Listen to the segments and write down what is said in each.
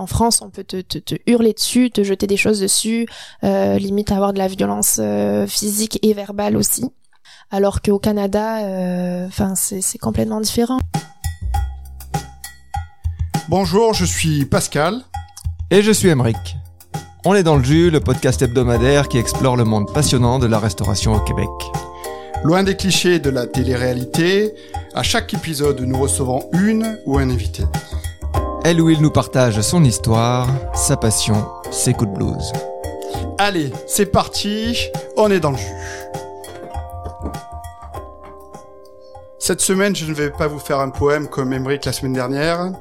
En France, on peut te, hurler dessus, te jeter des choses dessus, euh, limite avoir de la violence euh, physique et verbale aussi. Alors qu'au Canada, euh, enfin, c'est c'est complètement différent. Bonjour, je suis Pascal. Et je suis Emeric. On est dans le jus, le podcast hebdomadaire qui explore le monde passionnant de la restauration au Québec. Loin des clichés de la télé-réalité, à chaque épisode, nous recevons une ou un invité. Elle ou il nous partage son histoire, sa passion, ses coups de blues. Allez, c'est parti, on est dans le jus. Cette semaine, je ne vais pas vous faire un poème comme Emmerich la semaine dernière,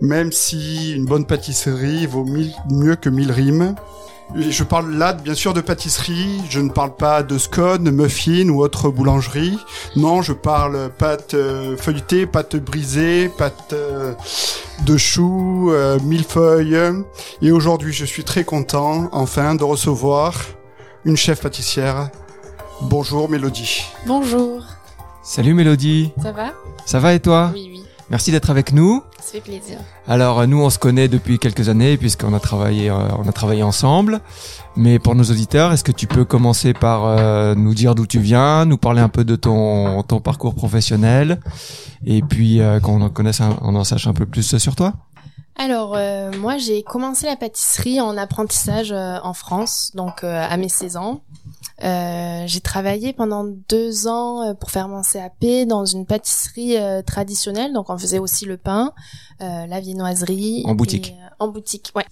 même si une bonne pâtisserie vaut mieux que mille rimes. Et Je parle là, bien sûr, de pâtisserie. Je ne parle pas de scone, muffin ou autre boulangerie. Non, je parle pâte euh, feuilletée, pâte brisée, pâte euh, de choux, euh, millefeuille. Et aujourd'hui, je suis très content, enfin, de recevoir une chef pâtissière. Bonjour, Mélodie. Bonjour, Salut Mélodie, ça va? Ça va et toi? Oui, oui, Merci d'être avec nous. ça fait plaisir. Alors nous on se connaît depuis quelques années puisqu'on a travaillé euh, on a travaillé ensemble. Mais pour nos auditeurs, est-ce que tu peux commencer par euh, nous dire d'où tu viens, nous parler un peu de ton ton parcours professionnel et puis euh, qu'on en connaisse un- on en sache un peu plus sur toi? Alors, euh, moi, j'ai commencé la pâtisserie en apprentissage en France, donc à mes 16 ans. Euh, j'ai travaillé pendant deux ans euh, pour faire mon CAP dans une pâtisserie euh, traditionnelle, donc on faisait aussi le pain, euh, la viennoiserie. En boutique. et, euh, en boutique, ouais.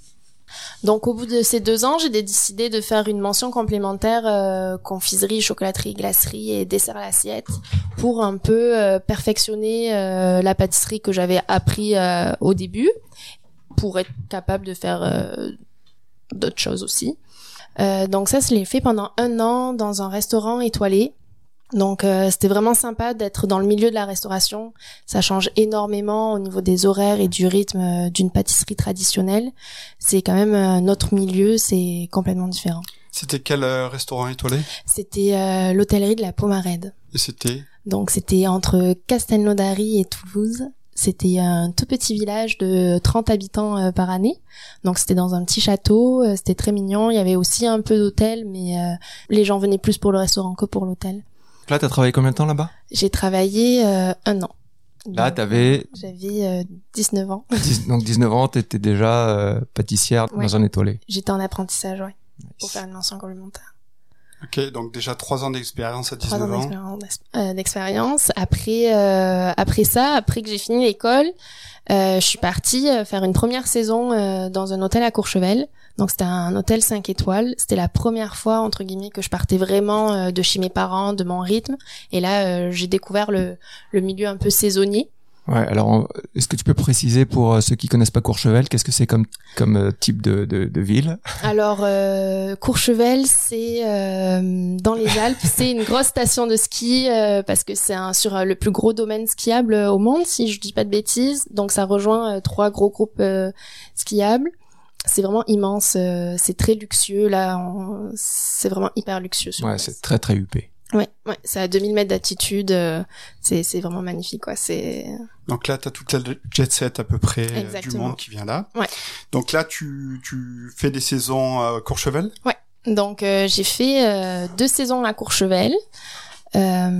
Donc au bout de ces deux ans, j'ai décidé de faire une mention complémentaire euh, confiserie, chocolaterie, glacerie et dessert à l'assiette pour un peu euh, perfectionner euh, la pâtisserie que j'avais appris euh, au début pour être capable de faire euh, d'autres choses aussi. Euh, donc ça, je l'ai fait pendant un an dans un restaurant étoilé. Donc euh, c'était vraiment sympa d'être dans le milieu de la restauration. Ça change énormément au niveau des horaires et du rythme euh, d'une pâtisserie traditionnelle. C'est quand même un autre milieu, c'est complètement différent. C'était quel euh, restaurant étoilé? C'était euh, l'hôtellerie de la Pomarède. Et c'était? Donc c'était entre Castelnaudary et Toulouse. C'était un tout petit village de 30 habitants euh, par année. Donc c'était dans un petit château, euh, c'était très mignon. Il y avait aussi un peu d'hôtel, mais euh, les gens venaient plus pour le restaurant que pour l'hôtel. Là, t'as travaillé combien de temps là-bas? J'ai travaillé un an. Là, t'avais J'avais euh, 19 ans. 10 donc 19 ans, t'étais déjà euh, pâtissière Ouais. dans un étoilé. J'étais en apprentissage, ouais, pour faire une mention complémentaire. Ok, donc déjà trois ans d'expérience à Trois 19 ans ans. d'expérience- euh, d'expérience. Après, euh, après ça, après que j'ai fini l'école, euh, je suis partie euh, faire une première saison euh, dans un hôtel à Courchevel. Donc c'était un hôtel 5 étoiles. C'était la première fois entre guillemets que je partais vraiment euh, de chez mes parents, de mon rythme. Et là, euh, j'ai découvert le, le milieu un peu saisonnier. Ouais, alors est-ce que tu peux préciser pour euh, ceux qui connaissent pas Courchevel, qu'est-ce que c'est comme comme euh, type de, de, de ville? Alors euh, Courchevel, c'est euh, dans les Alpes, c'est une grosse station de ski euh, parce que c'est sur euh, le plus gros domaine skiable au monde, si je dis pas de bêtises. Donc ça rejoint trois gros groupes euh, skiables. C'est vraiment immense, euh, c'est très luxueux là, on- c'est vraiment hyper luxueux. Ouais, c'est très très huppé. Ouais, ouais, c'est à 2000 mètres d'altitude, euh, c'est c'est vraiment magnifique quoi. C'est Donc là, t'as toute la jet set à peu près euh, du monde qui vient là. Ouais. Donc là, tu, tu fais des saisons à Courchevel? Donc euh, j'ai fait euh, deux saisons à Courchevel, euh,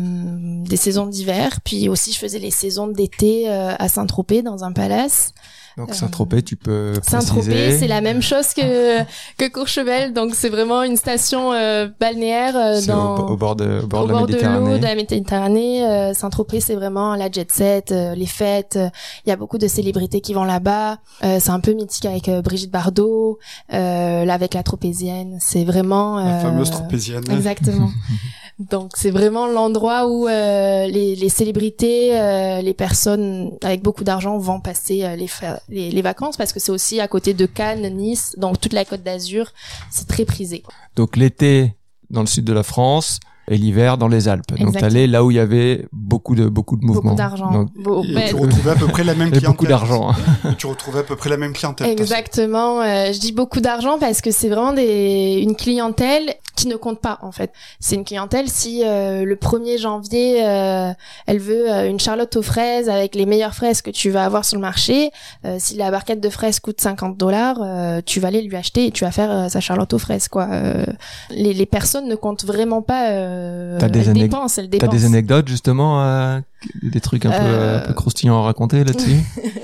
des saisons d'hiver, puis aussi je faisais les saisons d'été euh, à Saint-Tropez dans un palace. Donc Euh, Saint-Tropez, tu peux Saint-Tropez, c'est la même chose que que Courchevel, donc c'est vraiment une station euh, balnéaire euh, dans au, au bord de au bord au de la bord de l'eau Méditerranée. de la Méditerranée. Euh, Saint-Tropez, c'est vraiment la jet set, euh, les fêtes. euh, Il y a beaucoup de célébrités qui vont là-bas. Euh, c'est un peu mythique avec euh, Brigitte Bardot, euh, là avec la Tropézienne. C'est vraiment La fameuse tropézienne. Exactement. Donc c'est vraiment l'endroit où euh, les, célébrités, euh, les personnes avec beaucoup d'argent vont passer euh, les, les les vacances parce que c'est aussi à côté de Cannes, Nice, donc toute la Côte d'Azur, c'est très prisé. Donc l'été dans le sud de la France et l'hiver dans les Alpes. Donc Exactement. t'allais là où il y avait beaucoup de beaucoup de mouvements. Beaucoup d'argent. Donc, tu retrouvais à peu près la même clientèle. beaucoup d'argent. tu retrouvais à peu près la même clientèle. Exactement. euh, je dis beaucoup d'argent parce que c'est vraiment des, une clientèle qui ne compte pas en fait. C'est une clientèle si euh, le 1er janvier euh, elle veut euh, une charlotte aux fraises avec les meilleures fraises que tu vas avoir sur le marché. euh, si la barquette de fraises coûte 50 dollars, euh, tu vas aller lui acheter et tu vas faire euh, sa charlotte aux fraises quoi. Euh, les, les personnes ne comptent vraiment pas. Euh, T'as des anec- anecdotes justement, euh, des trucs un peu, Euh, un peu croustillants à raconter là-dessus?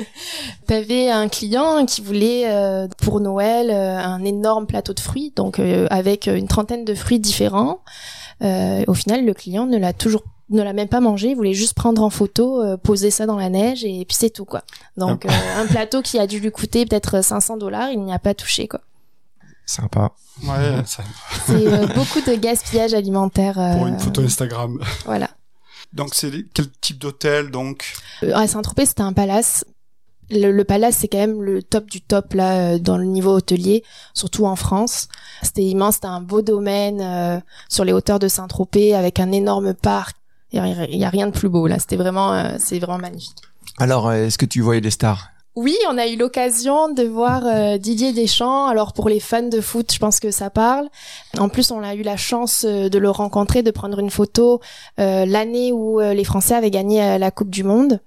T'avais un client qui voulait euh, pour Noël un énorme plateau de fruits, donc avec une trentaine de fruits différents. Au final, le client ne l'a toujours ne l'a même pas mangé, il voulait juste prendre en photo, euh, poser ça dans la neige et puis c'est tout quoi. Donc euh, un plateau qui a dû lui coûter peut-être 500 dollars, il n'y a pas touché quoi. Sympa. Ouais, ça, C'est euh, beaucoup de gaspillage alimentaire. euh, pour une photo Instagram. Voilà. Donc c'est quel type d'hôtel donc? Euh, à Saint-Tropez, c'était un palace. Le, le palace, c'est quand même le top du top là dans le niveau hôtelier, surtout en France. C'était immense, c'était un beau domaine euh, sur les hauteurs de Saint-Tropez avec un énorme parc. Il y a, a rien de plus beau là. C'était vraiment, euh, c'est vraiment magnifique. Alors, est-ce que tu voyais des stars? Oui, on a eu l'occasion de voir euh, Didier Deschamps. Alors pour les fans de foot, je pense que ça parle. En plus, on a eu la chance euh, de le rencontrer, de prendre une photo euh, l'année où les Français avaient gagné la Coupe du Monde.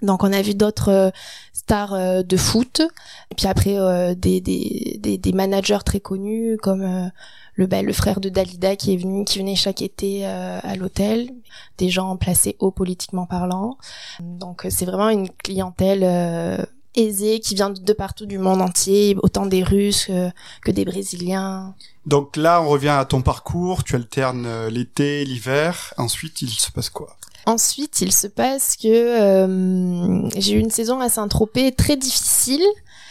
Donc on a vu d'autres stars de foot, et puis après des, managers très connus comme le, le frère de Dalida qui est venu, qui venait chaque été à l'hôtel, des gens placés haut politiquement parlant. Donc c'est vraiment une clientèle euh, aisée qui vient de partout du monde entier, autant des Russes que, que des Brésiliens. Donc là, on revient à ton parcours. Tu alternes euh, l'été, l'hiver. Ensuite, il se passe quoi? Ensuite, il se passe que euh, j'ai eu une saison à Saint-Tropez très difficile.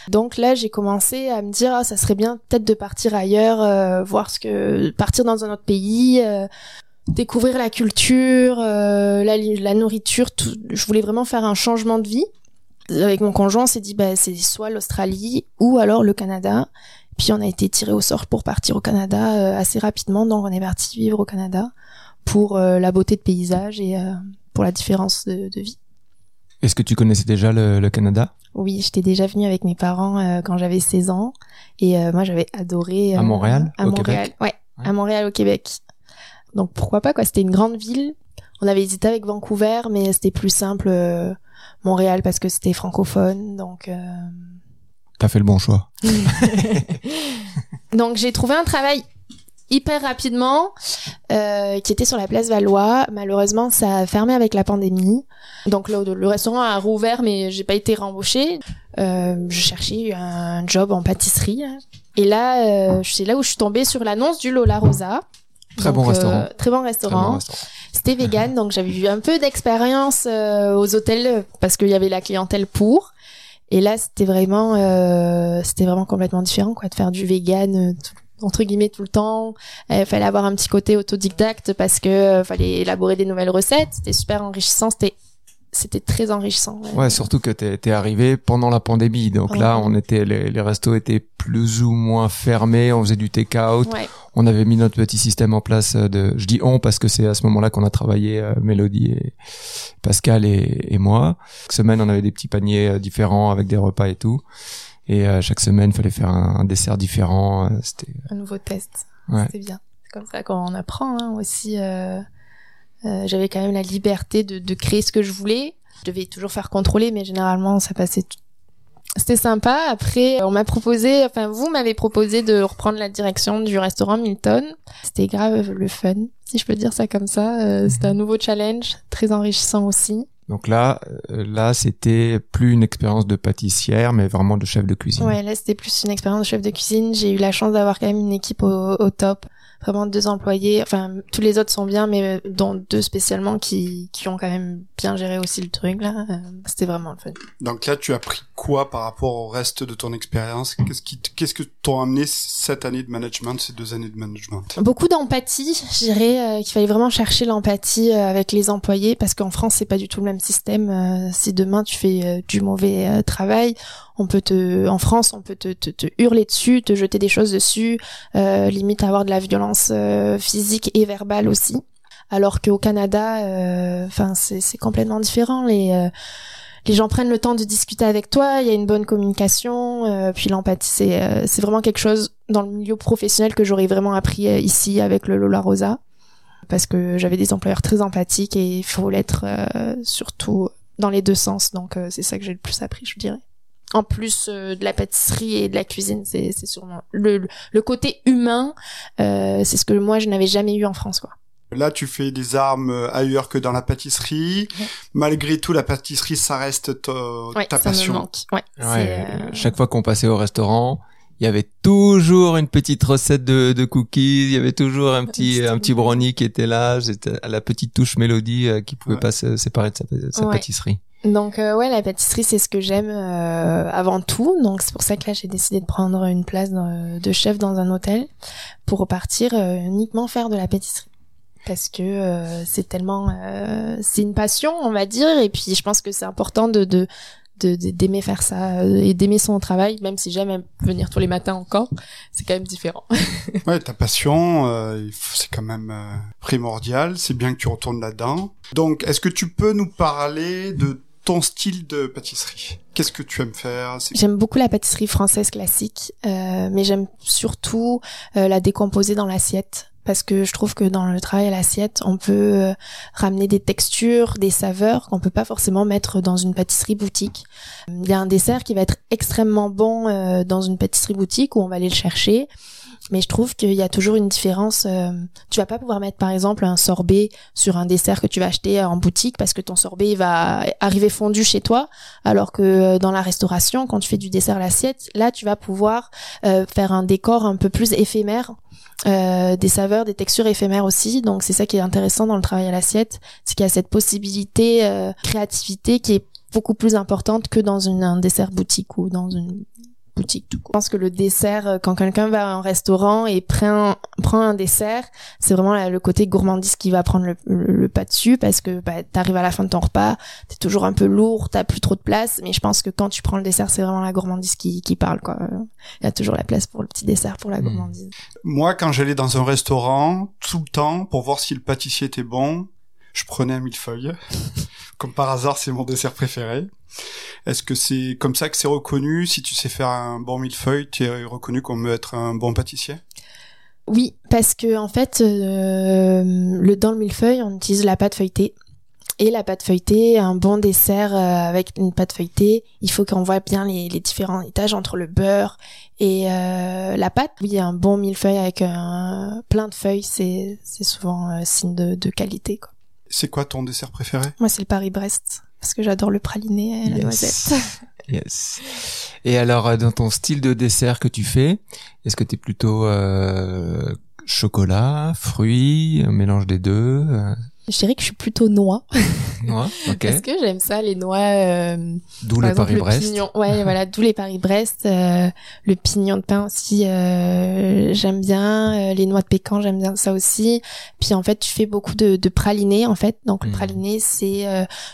Donc là, j'ai commencé à me dire, ah, ça serait bien peut-être de partir ailleurs, euh, voir ce que, partir dans un autre pays, euh, découvrir la culture, euh, la, la nourriture. Tout. Je voulais vraiment faire un changement de vie. Avec mon conjoint, on s'est dit, bah, c'est soit l'Australie ou alors le Canada. Puis on a été tiré au sort pour partir au Canada euh, assez rapidement, donc on est parti vivre au Canada pour euh, la beauté de paysage et euh, pour la différence de, de vie. Est-ce que tu connaissais déjà le, le Canada? Oui, j'étais déjà venue avec mes parents quand j'avais 16 ans et moi j'avais adoré. À Montréal, À au Montréal, Québec? Ouais, Ouais. à Montréal au Québec. Donc pourquoi pas quoi C'était une grande ville. On avait hésité avec Vancouver, mais c'était plus simple Montréal parce que c'était francophone. Donc euh, T'as fait le bon choix. Donc j'ai trouvé un travail hyper rapidement euh, qui était sur la place Valois. Malheureusement, ça a fermé avec la pandémie. Donc le, le restaurant a rouvert, mais j'ai pas été rembauchée. Euh, je cherchais un job en pâtisserie. Et là, euh, c'est là où je suis tombée sur l'annonce du Lola Rosa. Très Donc, bon euh, restaurant. très bon Très restaurant. bon restaurant. C'était vegan, donc j'avais eu un peu d'expérience euh, aux hôtels euh, parce qu'il y avait la clientèle pour. Et là, c'était vraiment, euh, c'était vraiment complètement différent, quoi, de faire du vegan euh, tout- entre guillemets tout le temps. Il fallait avoir un petit côté autodidacte parce que euh, fallait élaborer des nouvelles recettes. C'était super enrichissant. C'était, c'était très enrichissant. Ouais, surtout que t'es t'es arrivé pendant la pandémie, donc là, on était les, les restos étaient plus ou moins fermés, on faisait du take-out, Ouais. on avait mis notre petit système en place euh, de, je dis on parce que c'est à ce moment-là qu'on a travaillé euh, Mélodie et Pascal et, et moi. Chaque semaine, on avait des petits paniers euh, différents avec des repas et tout, et euh, chaque semaine, il fallait faire un, un dessert différent. euh, C'était un nouveau test. Ouais. C'était bien. C'est comme ça qu'on apprend hein, aussi. euh, euh, J'avais quand même la liberté de, de créer ce que je voulais. Je devais toujours faire contrôler, mais généralement ça passait. tout- C'était sympa. Après, on m'a proposé, enfin vous m'avez proposé de reprendre la direction du restaurant Milton. C'était grave le fun, si je peux dire ça comme ça. Euh, C'était un nouveau challenge, très enrichissant aussi. donc là, euh, là, c'était plus une expérience de pâtissière, mais vraiment de chef de cuisine. Ouais, là c'était plus une expérience de chef de cuisine. J'ai eu la chance d'avoir quand même une équipe au, au top. Vraiment deux employés. Enfin, tous les autres sont bien, mais dont deux spécialement qui, qui ont quand même bien géré aussi le truc là. Euh, C'était vraiment le fun. Donc là, tu as pris quoi par rapport au reste de ton expérience? Qu'est-ce qui, qu'est-ce que t'ont amené cette année de management, ces deux années de management? Beaucoup d'empathie. Je dirais euh, qu'il fallait vraiment chercher l'empathie euh, avec les employés parce qu'en France c'est pas du tout le même système. Euh, si demain tu fais euh, du mauvais euh, travail, on peut te, en France, on peut te, te, te hurler dessus, te jeter des choses dessus, euh, limite avoir de la violence euh, physique et verbale aussi. alors qu'au Canada, euh, enfin c'est complètement différent. Les les gens prennent le temps de discuter avec toi, il y a une bonne communication, puis l'empathie c'est c'est vraiment quelque chose dans le milieu professionnel que j'aurais vraiment appris ici avec le Lola Rosa parce que j'avais des employeurs très empathiques et il faut l'être surtout dans les deux sens. Donc c'est ça que j'ai le plus appris, je dirais en plus euh, de la pâtisserie et de la cuisine, c'est sûrement le, le côté humain, euh, c'est ce que moi je n'avais jamais eu en France quoi. Là, tu fais des armes euh, ailleurs que dans la pâtisserie. Malgré tout, la pâtisserie, ça reste ta, ouais, ta ça passion. Me manque. Ouais, ouais Chaque fois qu'on passait au restaurant, il y avait toujours une petite recette de, de cookies, il y avait toujours un petit un petit brownie qui était là, c'était la petite touche mélodie qui pouvait pas se séparer de sa, sa pâtisserie. Donc euh, ouais, la pâtisserie c'est ce que j'aime euh, avant tout. Donc c'est pour ça que là j'ai décidé de prendre une place de chef dans un hôtel pour repartir euh, uniquement faire de la pâtisserie. Parce que c'est tellement c'est une passion on va dire. Et puis je pense que c'est important de de d'aimer faire ça et d'aimer son travail même si j'aime venir tous les matins encore. C'est quand même différent. Ouais ta passion c'est quand même primordial. C'est bien que tu retournes là-dedans. Donc est-ce que tu peux nous parler de ton style de pâtisserie? Qu'est-ce que tu aimes faire? J'aime beaucoup la pâtisserie française classique, euh, mais j'aime surtout euh, la décomposer dans l'assiette. Parce que je trouve que dans le travail à l'assiette, on peut euh, ramener des textures, des saveurs qu'on peut pas forcément mettre dans une pâtisserie boutique. Il y a un dessert qui va être extrêmement bon euh, dans une pâtisserie boutique où on va aller le chercher mais je trouve qu'il y a toujours une différence. Euh, tu vas pas pouvoir mettre par exemple un sorbet sur un dessert que tu vas acheter en boutique parce que ton sorbet va arriver fondu chez toi, alors que euh, dans la restauration, quand tu fais du dessert à l'assiette, là tu vas pouvoir euh, faire un décor un peu plus éphémère. des saveurs, des textures éphémères aussi. Donc c'est ça qui est intéressant dans le travail à l'assiette, c'est qu'il y a cette possibilité créativité qui est beaucoup plus importante que dans un dessert boutique ou dans une boutique tout Je pense que le dessert, euh, quand quelqu'un va à un restaurant et prend, prend un dessert, c'est vraiment le côté gourmandise qui va prendre le, pas dessus parce que bah, t'arrives à la fin de ton repas, t'es toujours un peu lourd, t'as plus trop de place, mais je pense que quand tu prends le dessert, c'est vraiment la gourmandise qui, qui parle quoi. Il y a toujours la place pour le petit dessert, pour la hmm. gourmandise. Moi, quand j'allais dans un restaurant, tout le temps, pour voir si le pâtissier était bon, je prenais un millefeuille. Comme par hasard, c'est mon dessert préféré. Est-ce que c'est comme ça que c'est reconnu? Si tu sais faire un bon millefeuille, tu es reconnu comme être un bon pâtissier? Oui, parce que en fait, euh, le dans le millefeuille, on utilise la pâte feuilletée. Et la pâte feuilletée, un bon dessert euh, avec une pâte feuilletée, il faut qu'on voit bien les, différents étages entre le beurre et euh, la pâte. Oui, un bon millefeuille avec un, plein de feuilles, c'est souvent signe de, de qualité. C'est quoi ton dessert préféré? Moi, c'est le Paris-Brest parce que j'adore le praliné et la noisette. yes. Et alors, euh, dans ton style de dessert que tu fais, est-ce que tu es plutôt euh, chocolat, fruits, un mélange des deux euh? Je dirais que je suis plutôt noix. Noix, ok. Parce que j'aime ça, les noix. Euh, d'où les Paris-Brest. Ouais, voilà, d'où les Paris-Brest. Euh, le pignon de pain aussi, euh, j'aime bien. Euh, les noix de pécan, j'aime bien ça aussi. Puis en fait, tu fais beaucoup de, de praliné, en fait. Donc le hmm. praliné, c'est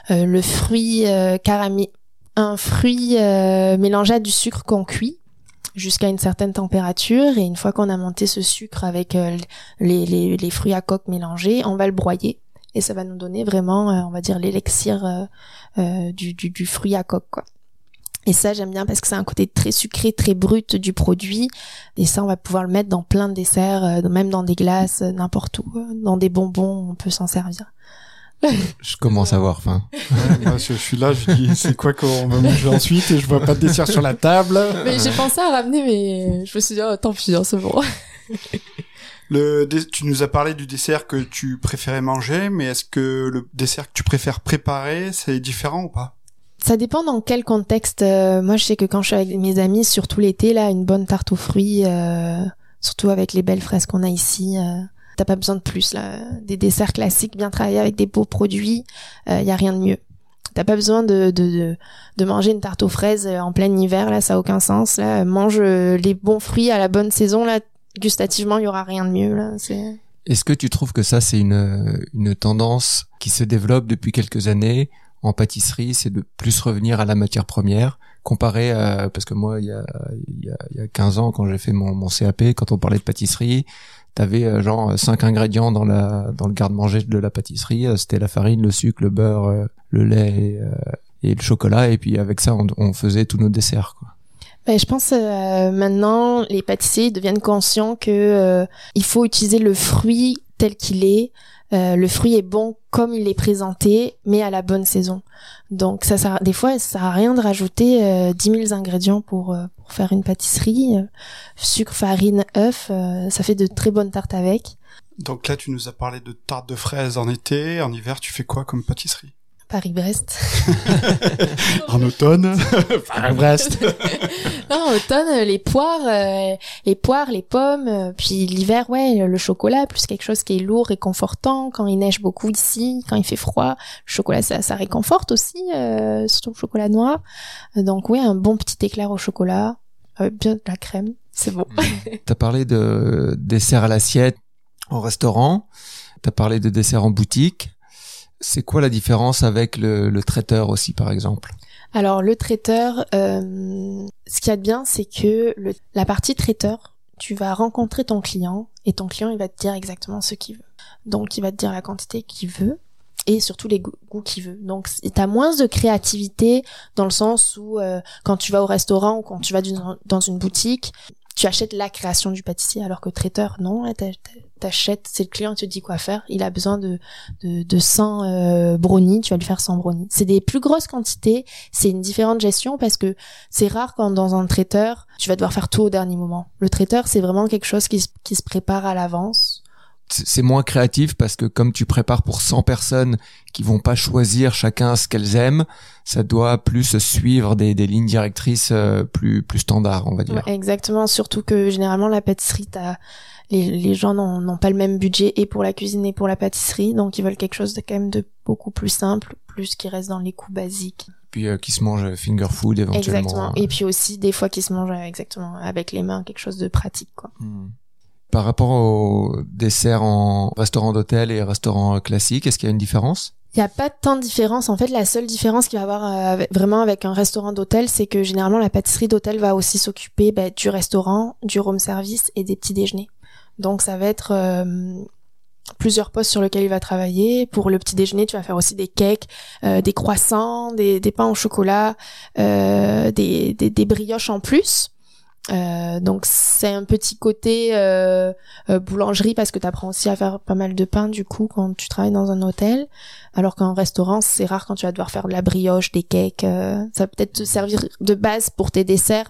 le fruit caramé, un fruit mélangé à du sucre qu'on cuit jusqu'à une certaine température et une fois qu'on a monté ce sucre avec les, les, les, fruits à coque mélangés, on va le broyer et ça va nous donner vraiment, euh, on va dire, l'élixir euh, euh, du, du, du, fruit à coque, quoi. Et ça, j'aime bien parce que c'est un côté très sucré, très brut du produit. Et ça, on va pouvoir le mettre dans plein de desserts, même dans des glaces, n'importe où. Dans des bonbons, on peut s'en servir. Je commence à avoir faim. moi, je suis là, je dis, c'est quoi qu'on va manger ensuite? Et je vois pas de dessert sur la table. Mais j'ai pensé à ramener, mais je me suis dit, oh, tant pis, hein, c'est bon. Le, tu nous as parlé du dessert que tu préférais manger, mais est-ce que le dessert que tu préfères préparer, c'est différent ou pas? Ça dépend dans quel contexte. Euh, moi, je sais que quand je suis avec mes amis, surtout l'été, là, une bonne tarte aux fruits, euh, surtout avec les belles fraises qu'on a ici, euh, t'as pas besoin de plus. Là. Des desserts classiques bien travaillés avec des beaux produits, il euh, y a rien de mieux. T'as pas besoin de, de, de, manger une tarte aux fraises en plein hiver, là, ça a aucun sens. Là, mange les bons fruits à la bonne saison, là, gustativement, il y aura rien de mieux là. Est-ce que tu trouves que ça c'est une une tendance qui se développe depuis quelques années en pâtisserie, c'est de plus revenir à la matière première, comparé à, parce que moi, il y a, il y a, il y a 15 ans, quand j'ai fait mon, mon CAP, quand on parlait de pâtisserie, t'avais euh, genre cinq ingrédients dans la dans le garde-manger de la pâtisserie. Euh, C'était la farine, le sucre, le beurre, euh, le lait et, euh, et le chocolat. Et puis avec ça, on, on faisait tous nos desserts. Quoi. Ben, je pense euh, maintenant les pâtissiers deviennent conscients que euh, il faut utiliser le fruit tel qu'il est. Euh, le fruit est bon comme il est présenté, mais à la bonne saison. Donc ça sert, des fois, ça sert à rien de rajouter euh, 10 000 ingrédients pour, euh, pour faire une pâtisserie. Euh, sucre, farine, œuf, ça fait de très bonnes tartes avec. Donc là, tu nous as parlé de tarte de fraises en été. En hiver, tu fais quoi comme pâtisserie? Paris-Brest. En automne, Paris-Brest. non, en automne, euh, les poires, euh, les poires, les pommes, euh, puis l'hiver, ouais, le chocolat, plus quelque chose qui est lourd, réconfortant. Quand il neige beaucoup ici, quand il fait froid, le chocolat, ça, ça réconforte aussi, euh, surtout le chocolat noir. Euh, Donc oui, un bon petit éclair au chocolat, euh, bien de la crème, c'est bon. T'as parlé de dessert à l'assiette en restaurant. T'as parlé de dessert en boutique. C'est quoi la différence avec le, traiteur aussi, par exemple? Alors le traiteur, euh, ce qu'il y a de bien, c'est que la partie traiteur, tu vas rencontrer ton client et ton client il va te dire exactement ce qu'il veut. Donc il va te dire la quantité qu'il veut et surtout les goûts, qu'il veut. Donc tu as moins de créativité dans le sens où euh, quand tu vas au restaurant ou quand tu vas dans une boutique, tu achètes la création du pâtissier alors que traiteur non, t'a- t'achètes, c'est le client qui te dit quoi faire, il a besoin de de, de 100 euh, brownies, tu vas lui faire 100 brownies. C'est des plus grosses quantités, c'est une différente gestion parce que c'est rare quand dans un traiteur, tu vas devoir faire tout au dernier moment. Le traiteur, c'est vraiment quelque chose qui, qui se prépare à l'avance. C'est moins créatif parce que comme tu prépares pour 100 personnes qui vont pas choisir chacun ce qu'elles aiment, ça doit plus suivre des, des lignes directrices euh, plus plus standards, on va dire. Ouais, exactement, surtout que généralement la pâtisserie, t'as les, les gens n'ont pas le même budget et pour la cuisine et pour la pâtisserie, donc ils veulent quelque chose de quand même de beaucoup plus simple, plus qui reste dans les coûts basiques. Puis euh, qui se mange finger food éventuellement. Exactement. Et puis aussi des fois qui se mangent euh, exactement avec les mains, quelque chose de pratique quoi. Hmm. Par rapport au dessert en restaurant d'hôtel et restaurant classique, est-ce qu'il y a une différence? Il n'y a pas tant de différence. En fait, la seule différence qu'il va y avoir euh, vraiment avec un restaurant d'hôtel, c'est que généralement la pâtisserie d'hôtel va aussi s'occuper bah, du restaurant, du room service et des petits déjeuners. Donc ça va être euh, plusieurs postes sur lesquels il va travailler. Pour le petit déjeuner, tu vas faire aussi des cakes, euh, des croissants, des, des pains au chocolat, euh, des, des, des brioches en plus. Euh, donc c'est un petit côté euh, euh, boulangerie parce que tu apprends aussi à faire pas mal de pain du coup quand tu travailles dans un hôtel. Alors qu'en restaurant, c'est rare quand tu vas devoir faire de la brioche, des cakes. ça va peut-être te servir de base pour tes desserts.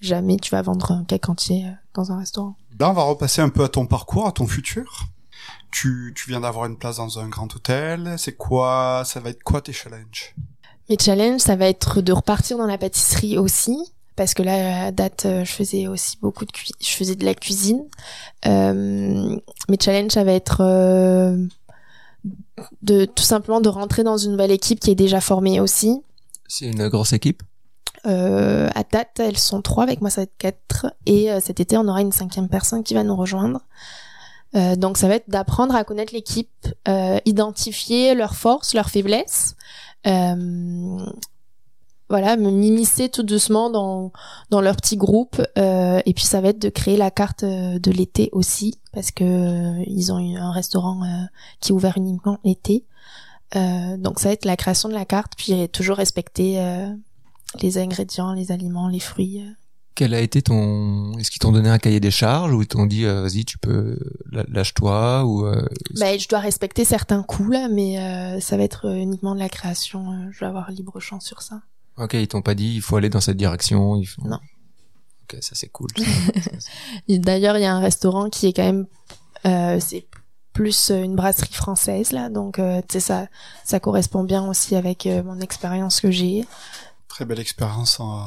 Jamais tu vas vendre un cake entier dans un restaurant. Là, on va repasser un peu à ton parcours, à ton futur. Tu, tu viens d'avoir une place dans un grand hôtel. C'est quoi, ça va être quoi tes challenges? Mes challenges, ça va être de repartir dans la pâtisserie aussi. Parce que là, à date, euh, je faisais aussi beaucoup de cuisine. Je faisais de la cuisine. Euh, mes challenges, ça va être euh, de tout simplement de rentrer dans une nouvelle équipe qui est déjà formée aussi. C'est une grosse équipe? Euh, à date, elles sont trois, avec moi ça va être quatre. Et cet été, on aura une cinquième personne qui va nous rejoindre. Euh, donc ça va être d'apprendre à connaître l'équipe, euh, identifier leurs forces, leurs faiblesses. Euh, voilà, me m'immiscer tout doucement dans dans leur petit groupe. Euh, et puis ça va être de créer la carte euh, de l'été aussi, parce que euh, ils ont eu un restaurant euh, qui est ouvert uniquement l'été. Euh, donc ça va être la création de la carte, puis toujours respecter euh, les ingrédients, les aliments, les fruits. Quel a été ton Est-ce qu'ils t'ont donné un cahier des charges ou ils t'ont dit vas-y tu peux lâche-toi ou euh, Ben, je dois respecter certains coûts là, mais euh, ça va être uniquement de la création. je vais avoir libre champ sur ça. Ok, ils t'ont pas dit il faut aller dans cette direction. Il faut... Non. Ok, ça c'est cool. D'ailleurs, il y a un restaurant qui est quand même, euh, c'est plus euh, une brasserie française là, donc euh, tu sais ça, ça correspond bien aussi avec euh, mon expérience que j'ai. Très belle expérience en-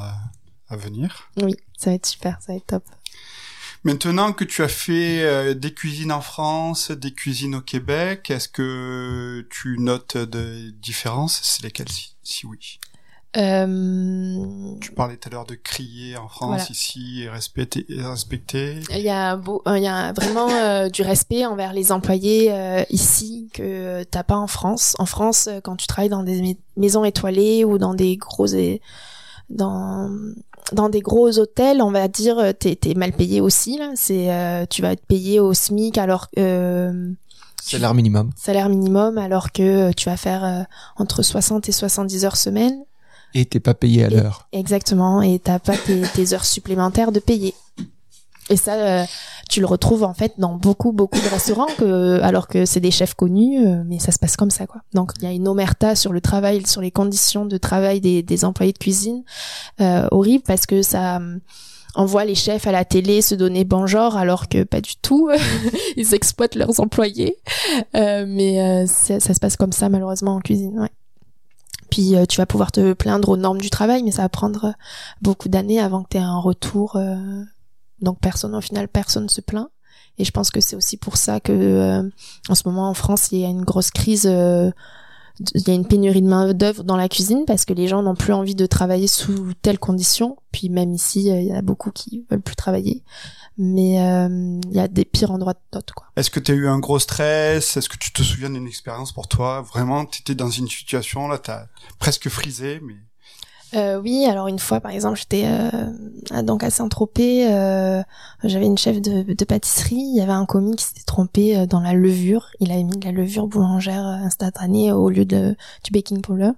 à venir. Oui, ça va être super, ça va être top. Maintenant que tu as fait euh, des cuisines en France, des cuisines au Québec, est-ce que tu notes des différences? C'est lesquelles? Si, si oui Euh, Tu parlais tout à l'heure de crier en France, Voilà. ici, et respecter. respecter. Il y a, beau- euh, il y a vraiment euh, du respect envers les employés euh, ici que t'as pas en France. En France, quand tu travailles dans des mai- maisons étoilées ou dans des gros dans dans des gros hôtels, on va dire, t'es t'es mal payé aussi là. C'est euh, tu vas être payé au SMIC alors euh, l'art minimum. salaire minimum alors que tu vas faire euh, entre 60 et 70 heures semaine. Et t'es pas payé à l'heure. Exactement, et t'as pas tes, tes heures supplémentaires de payer. Et ça, euh, tu le retrouves en fait dans beaucoup beaucoup de restaurants, que, alors que c'est des chefs connus, euh, mais ça se passe comme ça quoi. Donc il y a une omerta sur le travail, sur les conditions de travail des, des employés de cuisine, euh, horrible parce que ça euh, on voit les chefs à la télé se donner bon genre alors que pas du tout, ils exploitent leurs employés. Euh, mais euh, ça, ça se passe comme ça malheureusement en cuisine. Ouais. Puis euh, tu vas pouvoir te plaindre aux normes du travail, mais ça va prendre euh, beaucoup d'années avant que tu aies un retour. euh, Donc personne, au final, personne se plaint. Et je pense que c'est aussi pour ça que en ce moment en France, il y a une grosse crise. il y a une pénurie de main d'œuvre dans la cuisine parce que les gens n'ont plus envie de travailler sous telles conditions. Puis même ici, il y en a beaucoup qui veulent plus travailler. Mais euh, il y a des pires endroits de d'autres, quoi. Est-ce que tu as eu un gros stress? Est-ce que tu te souviens d'une expérience pour toi? Vraiment, tu étais dans une situation, là, t'as presque frisé, mais... Euh, oui, alors une fois, par exemple, j'étais euh, donc à Saint-Tropez, euh, j'avais une chef de, de pâtisserie, il y avait un commis qui s'était trompé euh, dans la levure, il avait mis de la levure boulangère euh, instantanée au lieu de du baking powder,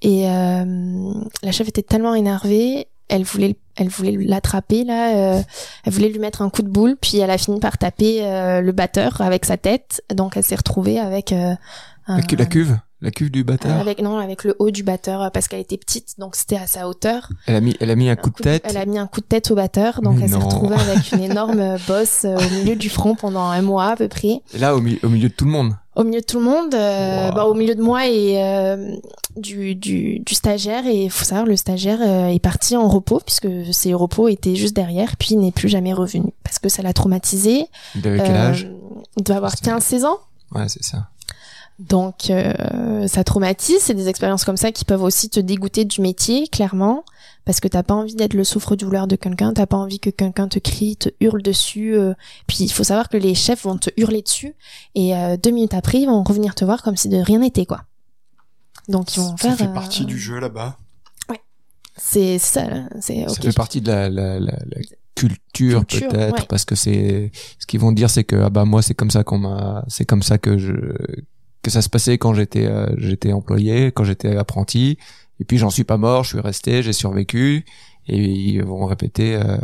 et euh, la chef était tellement énervée, elle voulait elle voulait l'attraper là, euh, elle voulait lui mettre un coup de boule, puis elle a fini par taper euh, le batteur avec sa tête, donc elle s'est retrouvée avec euh, un- La, cu- la cuve? La cuve du batteur? Avec non avec le haut du batteur euh, parce qu'elle était petite donc c'était à sa hauteur Elle a mis, elle a mis un coup de tête? elle a mis un coup de tête au batteur, donc Mais elle s'est retrouvée avec une énorme bosse euh, au milieu du front pendant un mois à peu près. Et là, au, mi- au milieu de tout le monde. Au milieu de tout le monde, euh, Wow. bah, au milieu de moi et euh, du, du, du stagiaire. Et il faut savoir, le stagiaire euh, est parti en repos puisque ses repos étaient juste derrière, puis il n'est plus jamais revenu parce que ça l'a traumatisé. Il avait quel âge? Il doit avoir C'était- 15-16 ans. Ouais, c'est ça. Donc euh, ça traumatise, c'est des expériences comme ça qui peuvent aussi te dégoûter du métier, clairement, parce que t'as pas envie d'être le souffre-douleur de quelqu'un, t'as pas envie que quelqu'un te crie, te hurle dessus. euh. Puis il faut savoir que les chefs vont te hurler dessus et euh, deux minutes après ils vont revenir te voir comme si de rien n'était quoi. Donc ils vont Ça faire. fait euh, partie du jeu, là-bas. C'est ça, c'est Ça ok. fait partie de la, la, la, la culture, Culture, peut-être, ouais. parce que c'est ce qu'ils vont dire, c'est que ah bah moi c'est comme ça qu'on m'a, c'est comme ça que je que ça se passait quand j'étais euh, j'étais employé, quand j'étais apprenti, et puis j'en suis pas mort, je suis resté, j'ai survécu, et ils vont répéter euh,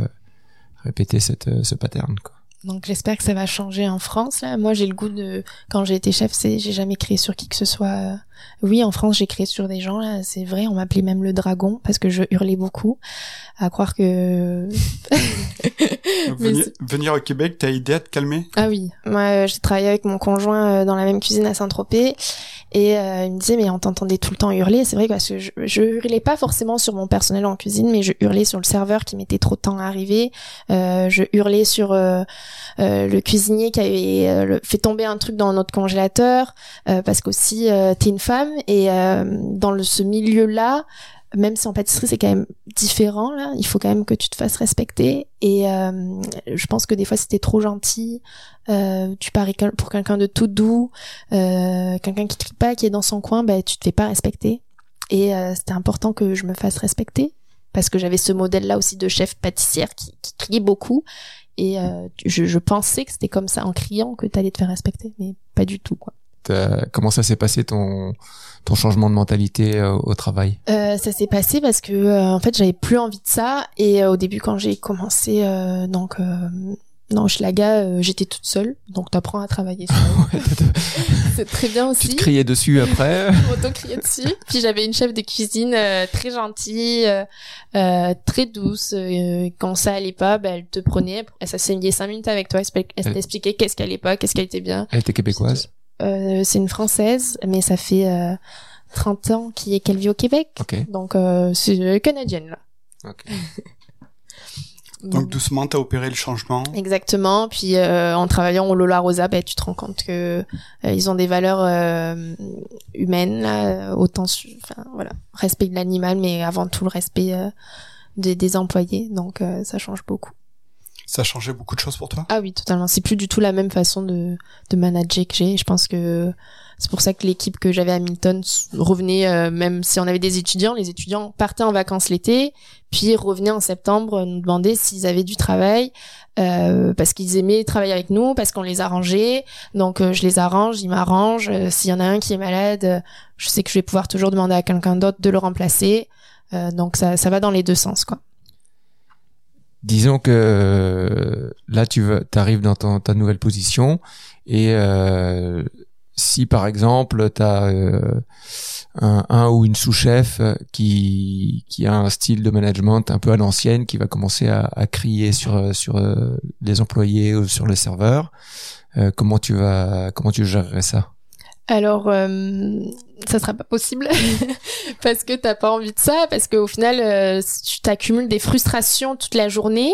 répéter cette euh, ce pattern. Quoi. Donc j'espère que ça va changer en France là. Moi j'ai le goût de quand j'ai été chef, c'est j'ai jamais créé sur qui que ce soit. Oui, en France, j'ai créé sur des gens là, c'est vrai, on m'appelait même le dragon parce que je hurlais beaucoup. À croire que Venir, au Québec, t'as aidé à te calmer? Ah oui, moi euh, j'ai travaillé avec mon conjoint euh, dans la même cuisine à Saint-Tropez et euh, il me disait mais on t'entendait tout le temps hurler, c'est vrai parce que je, je hurlais pas forcément sur mon personnel en cuisine mais je hurlais sur le serveur qui mettait trop de temps à arriver, euh, je hurlais sur euh, le cuisinier qui avait euh, fait tomber un truc dans notre congélateur euh, parce qu'aussi euh, t'es une femme. Et euh, dans ce milieu-là même si en pâtisserie c'est quand même différent là, il faut quand même que tu te fasses respecter. Et euh, je pense que des fois c'était trop gentil, euh, tu parais pour quelqu'un de tout doux, euh, quelqu'un qui crie pas, qui est dans son coin, bah tu te fais pas respecter. Et euh, c'était important que je me fasse respecter. Parce que j'avais ce modèle là aussi de chef pâtissière qui, qui criait beaucoup et euh, je, je pensais que c'était comme ça en criant que t'allais te faire respecter mais pas du tout quoi. Comment ça s'est passé ton ton changement de mentalité euh, au travail? Euh, ça s'est passé parce que euh, en fait j'avais plus envie de ça et euh, au début quand j'ai commencé euh, donc dans Schlaga euh, j'étais toute seule donc t'apprends à travailler seule. c'est très bien Tu aussi te criais dessus après Je m'auto-criais dessus puis j'avais une chef de cuisine euh, très gentille euh, euh, très douce euh, quand ça allait pas bah, elle te prenait elle s'asseyait cinq minutes avec toi elle t'expliquait qu'est-ce qui allait pas qu'est-ce qui était bien Elle était québécoise. euh, c'est une française mais ça fait euh, 30 ans qu'elle vit au Québec Ok. donc euh, c'est canadienne là Ok. Donc doucement, tu as opéré le changement. Exactement. Puis euh, en travaillant au Lola Rosa, ben, tu te rends compte que euh, ils ont des valeurs euh, humaines, là, autant, enfin voilà, respect de l'animal, mais avant tout le respect des, des, employés. Donc ça change beaucoup. Ça a changé beaucoup de choses pour toi? Ah oui, totalement. C'est plus du tout la même façon de, de manager que j'ai. Je pense que c'est pour ça que l'équipe que j'avais à Milton revenait, euh, même si on avait des étudiants, les étudiants partaient en vacances l'été, puis revenaient en septembre nous demander s'ils avaient du travail, euh, parce qu'ils aimaient travailler avec nous, parce qu'on les arrangeait. Donc euh, je les arrange, ils m'arrangent. S'il y en a un qui est malade, je sais que je vais pouvoir toujours demander à quelqu'un d'autre de le remplacer. donc ça, ça va dans les deux sens, quoi. Disons que euh, là, tu arrives dans ta nouvelle position et euh, si par exemple tu as euh, un, ou une sous-chef qui, qui a un style de management un peu à l'ancienne, qui va commencer à, crier sur, sur les employés ou sur le serveur, comment tu vas comment tu gérerais ça? Alors, euh, ça sera pas possible parce que t'as pas envie de ça, parce qu'au final, euh, tu t'accumules des frustrations toute la journée.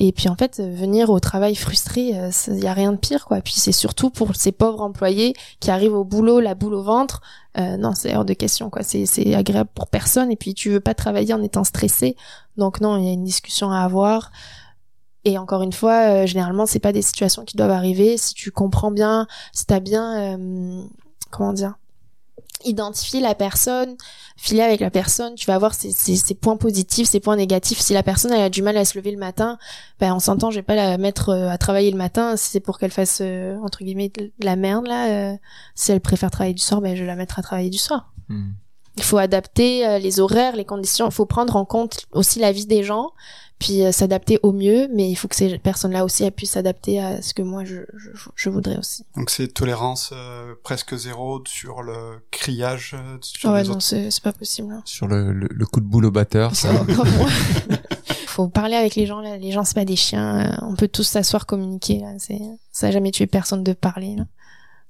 Et puis en fait, venir au travail frustré, il euh, y a rien de pire, quoi. Puis c'est surtout pour ces pauvres employés qui arrivent au boulot, la boule au ventre. Euh, non, c'est hors de question, quoi. C'est c'est agréable pour personne. Et puis tu veux pas travailler en étant stressé. Donc non, il y a une discussion à avoir. Et encore une fois, euh, généralement, c'est pas des situations qui doivent arriver. Si tu comprends bien, si t'as bien comment dire identifier la personne, filer avec la personne, tu vas voir ses, ses, points positifs, ses points négatifs. Si la personne elle a du mal à se lever le matin, ben on s'entend, je vais pas la mettre euh, à travailler le matin si c'est pour qu'elle fasse euh, entre guillemets de la merde là. Euh, si elle préfère travailler du soir, ben je vais la mettre à travailler du soir. Hmm. Il faut adapter les horaires, les conditions. Il faut prendre en compte aussi la vie des gens puis euh, s'adapter au mieux, mais il faut que ces personnes-là aussi elles puissent s'adapter à ce que moi je, je, je voudrais aussi. Donc c'est tolérance euh, presque zéro sur le criage. Euh, sur ouais, non, c'est pas possible. Hein. Sur le, le, coup de boule au batteur, ça. faut parler avec les gens là. Les gens c'est pas des chiens. On peut tous s'asseoir, communiquer. Là. C'est ça a jamais tué personne de parler. Là.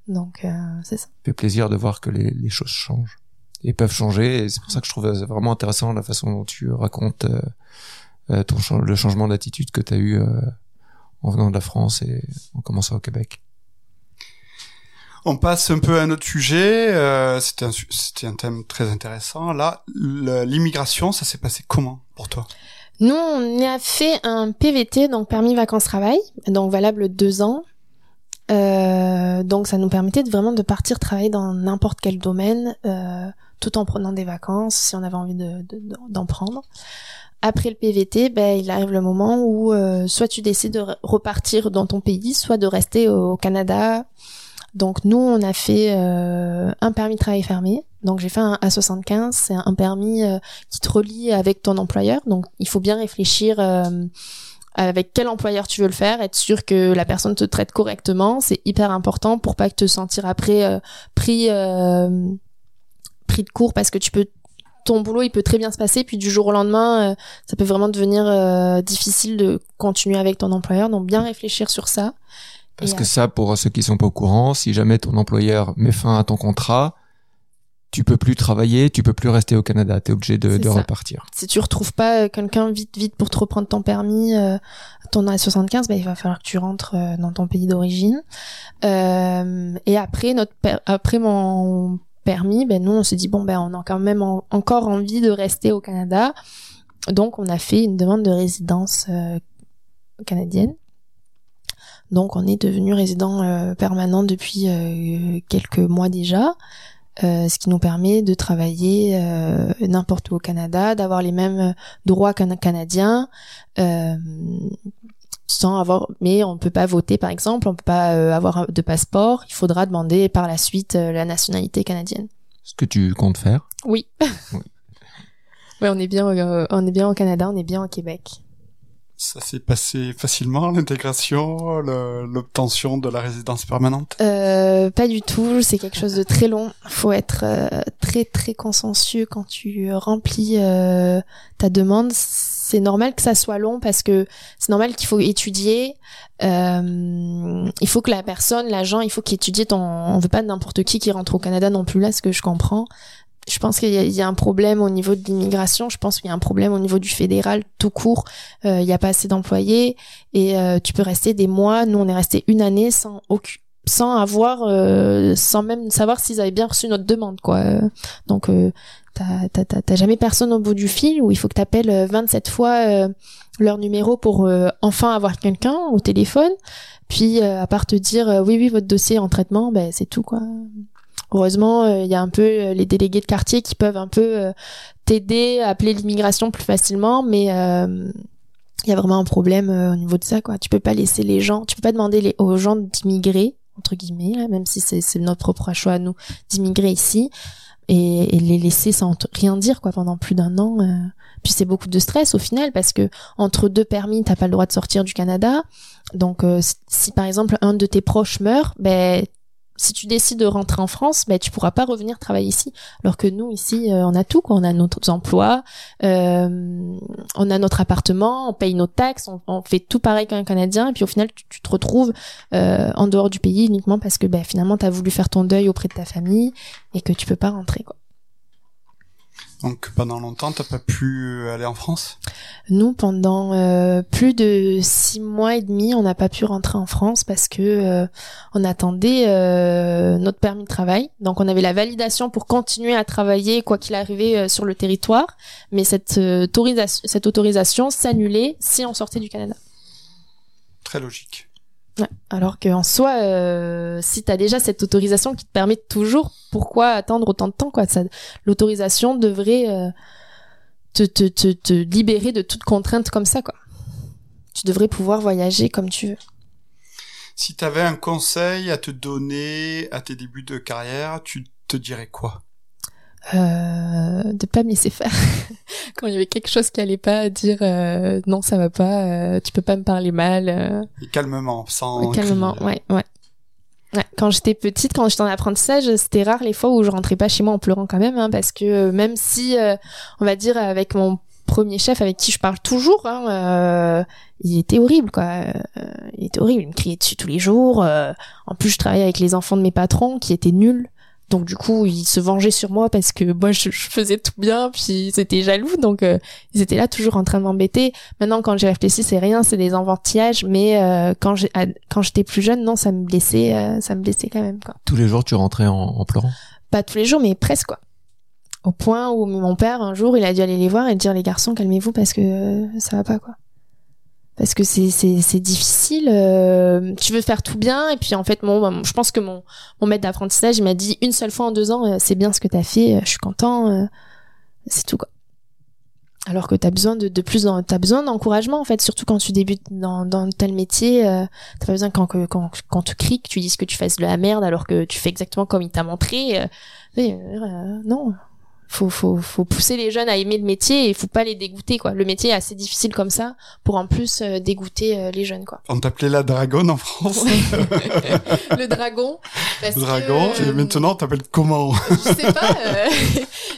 Donc c'est ça. Ça fait plaisir de voir que les, les choses changent et peuvent changer. Et c'est pour ça que je trouve vraiment intéressant la façon dont tu racontes euh, ton, le changement d'attitude que tu as eu euh, en venant de la France et en commençant au Québec on passe un peu à un autre sujet. Euh, c'était un, thème très intéressant. Là, l'immigration, ça s'est passé comment pour toi? Nous, on a fait un PVT, donc permis vacances-travail, donc valable deux ans. Euh, donc, ça nous permettait de, vraiment de partir travailler dans n'importe quel domaine, euh, tout en prenant des vacances, si on avait envie de, d'en prendre après le PVT, ben, il arrive le moment où euh, soit tu décides de repartir dans ton pays, soit de rester au Canada. Donc nous, on a fait euh, un permis de travail fermé. Donc j'ai fait un A75, c'est un permis euh, qui te relie avec ton employeur. Donc il faut bien réfléchir avec quel employeur tu veux le faire, être sûr que la personne te traite correctement. C'est hyper important pour pas te sentir après pris pris de court parce que tu peux ton boulot il peut très bien se passer puis du jour au lendemain euh, ça peut vraiment devenir euh, difficile de continuer avec ton employeur donc bien réfléchir sur ça parce que ça pour ceux qui sont pas au courant si jamais ton employeur met fin à ton contrat tu peux plus travailler, tu peux plus rester au Canada, tu es obligé de, de repartir. Si tu retrouves pas euh, quelqu'un vite vite pour te reprendre ton permis, ton A75, bah, il va falloir que tu rentres dans ton pays d'origine. et après notre après mon permis, ben nous on s'est dit bon ben on a quand même encore envie de rester au Canada, donc on a fait une demande de résidence euh, canadienne. Donc on est devenu résident euh, permanent depuis euh, quelques mois déjà, ce qui nous permet de travailler n'importe où au Canada, d'avoir les mêmes droits qu'un Canadien, sans avoir mais on peut pas voter par exemple on peut pas euh, avoir de passeport. Il faudra demander par la suite euh, la nationalité canadienne. Ce que tu comptes faire? Oui, oui. ouais on est bien euh, on est bien au Canada on est bien au Québec. Ça s'est passé facilement l'intégration, l'obtention de la résidence permanente? Euh, Pas du tout, c'est quelque chose de très long. Faut être très très consensueux quand tu remplis ta demande c'est normal que ça soit long parce que c'est normal qu'il faut étudier. Euh, il faut que la personne, l'agent, il faut qu'il étudie ton. On veut pas n'importe qui qui rentre au Canada non plus là, ce que je comprends. je pense qu'il y, a un problème au niveau de l'immigration. Je pense qu'il y a un problème au niveau du fédéral tout court. Euh, il n'y a pas assez d'employés et euh, tu peux rester des mois. Nous, on est resté une année sans aucun sans avoir euh, sans même savoir s'ils avaient bien reçu notre demande quoi donc euh, t'as jamais personne au bout du fil où il faut que t'appelles 27 fois leur numéro pour enfin avoir quelqu'un au téléphone puis à part te dire oui oui votre dossier en traitement ben c'est tout quoi Heureusement, euh, il y a un peu euh, les délégués de quartier qui peuvent un peu euh, t'aider à appeler l'immigration plus facilement, mais il y a vraiment un problème au niveau de ça, quoi. Tu peux pas laisser les gens, tu peux pas demander les, aux gens d'immigrer entre guillemets, là, même si c'est notre propre choix à nous d'immigrer ici et, et, les laisser sans rien dire quoi pendant plus d'un an. Puis c'est beaucoup de stress au final parce que entre deux permis, t'as pas le droit de sortir du Canada. Donc si par exemple un de tes proches meurt, ben si tu décides de rentrer en France, ben tu pourras pas revenir travailler ici. Alors que nous ici, euh, on a tout, quoi. On a notre emploi, euh, on a notre appartement, on paye nos taxes, on, fait tout pareil qu'un Canadien. Et puis au final, tu, te retrouves euh, en dehors du pays uniquement parce que ben, finalement, tu as voulu faire ton deuil auprès de ta famille et que tu peux pas rentrer, quoi. Donc pendant longtemps, t'as pas pu aller en France? Nous, pendant euh, plus de six mois et demi, on n'a pas pu rentrer en France parce que euh, on attendait euh, notre permis de travail. Donc on avait la validation pour continuer à travailler quoi qu'il arrivait sur le territoire, mais cette autorisation, cette autorisation s'annulait si on sortait du Canada. Très logique. Alors qu'en soi, euh, si tu as déjà cette autorisation qui te permet toujours, pourquoi attendre autant de temps quoi? L'autorisation devrait euh, te, libérer de toute contrainte comme ça. quoi. Tu devrais pouvoir voyager comme tu veux. Si tu avais un conseil à te donner à tes débuts de carrière, tu te dirais quoi? Euh, de pas me laisser faire quand il y avait quelque chose qui allait pas dire euh, non ça va pas euh, tu peux pas me parler mal. Et calmement sans calmement ouais ouais Ouais, quand j'étais petite, quand j'étais en apprentissage, c'était rare les fois où je rentrais pas chez moi en pleurant quand même, hein, parce que même si, on va dire, avec mon premier chef avec qui je parle toujours, hein, il était horrible, quoi. il était horrible, il me criait dessus tous les jours. en plus, je travaillais avec les enfants de mes patrons qui étaient nuls. Donc du coup, ils se vengeaient sur moi parce que moi je, faisais tout bien, puis ils étaient jaloux, donc euh, ils étaient là toujours en train de m'embêter. Maintenant, quand j'ai réfléchi, c'est rien, c'est des enfantillages, mais euh, quand j'ai quand j'étais plus jeune, non, ça me blessait, euh, ça me blessait quand même. Quoi. Tous les jours, tu rentrais en, en pleurant? Pas tous les jours, mais presque quoi. Au point où mon père un jour, il a dû aller les voir et dire les garçons, calmez-vous parce que ça va pas quoi parce que c'est difficile euh, tu veux faire tout bien et puis en fait mon je pense que mon mon maître d'apprentissage il m'a dit une seule fois en deux ans euh, c'est bien ce que t'as fait euh, je suis content c'est tout quoi. Alors que t'as besoin de, de plus t'as besoin d'encouragement en fait surtout quand tu débutes dans dans tel métier t'as pas besoin quand quand quand tu cries que tu dises que tu fasses de la merde alors que tu fais exactement comme il t'a montré non faut, faut, faut pousser les jeunes à aimer le métier et faut pas les dégoûter quoi. Le métier est assez difficile comme ça pour en plus euh, dégoûter euh, les jeunes quoi. On t'appelait la dragonne en France. le dragon. Parce le dragon. et euh, maintenant on t'appelle comment? Je sais pas.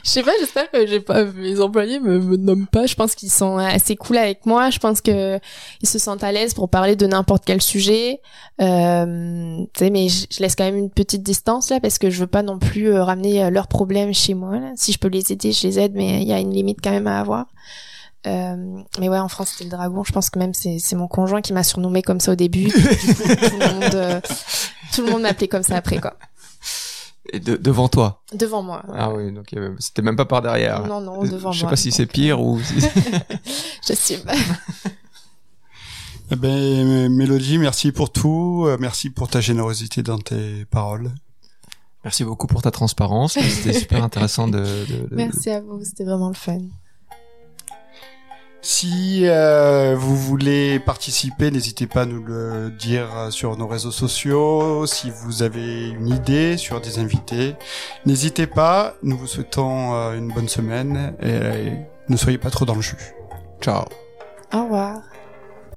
je sais pas. J'espère que j'ai pas mes employés me, me nomment pas. Je pense qu'ils sont assez cool avec moi. Je pense que ils se sentent à l'aise pour parler de n'importe quel sujet. Euh, mais je, je, laisse quand même une petite distance là parce que je veux pas non plus ramener leurs problèmes chez moi. Là. Si je peux les aider, je les aide, mais il y a une limite quand même à avoir. Euh, mais ouais, en France, c'était le dragon. Je pense que même c'est, c'est mon conjoint qui m'a surnommé comme ça au début. tout le monde, euh, tout le monde m'appelait comme ça après, quoi. Et de, devant toi? Devant moi. Ah oui, donc c'était même pas par derrière. Non, non, devant moi. Je sais pas si c'est pire ou. Si... J'assume. Eh ben, Mélodie, merci pour tout. Euh, merci pour ta générosité dans tes paroles. Merci beaucoup pour ta transparence. C'était super intéressant de, de, de, Merci à vous, c'était vraiment le fun. Si euh, vous voulez participer, n'hésitez pas à nous le dire sur nos réseaux sociaux. Si vous avez une idée sur des invités, n'hésitez pas. Nous vous souhaitons euh, une bonne semaine et ne soyez pas trop dans le jus. Ciao. Au revoir.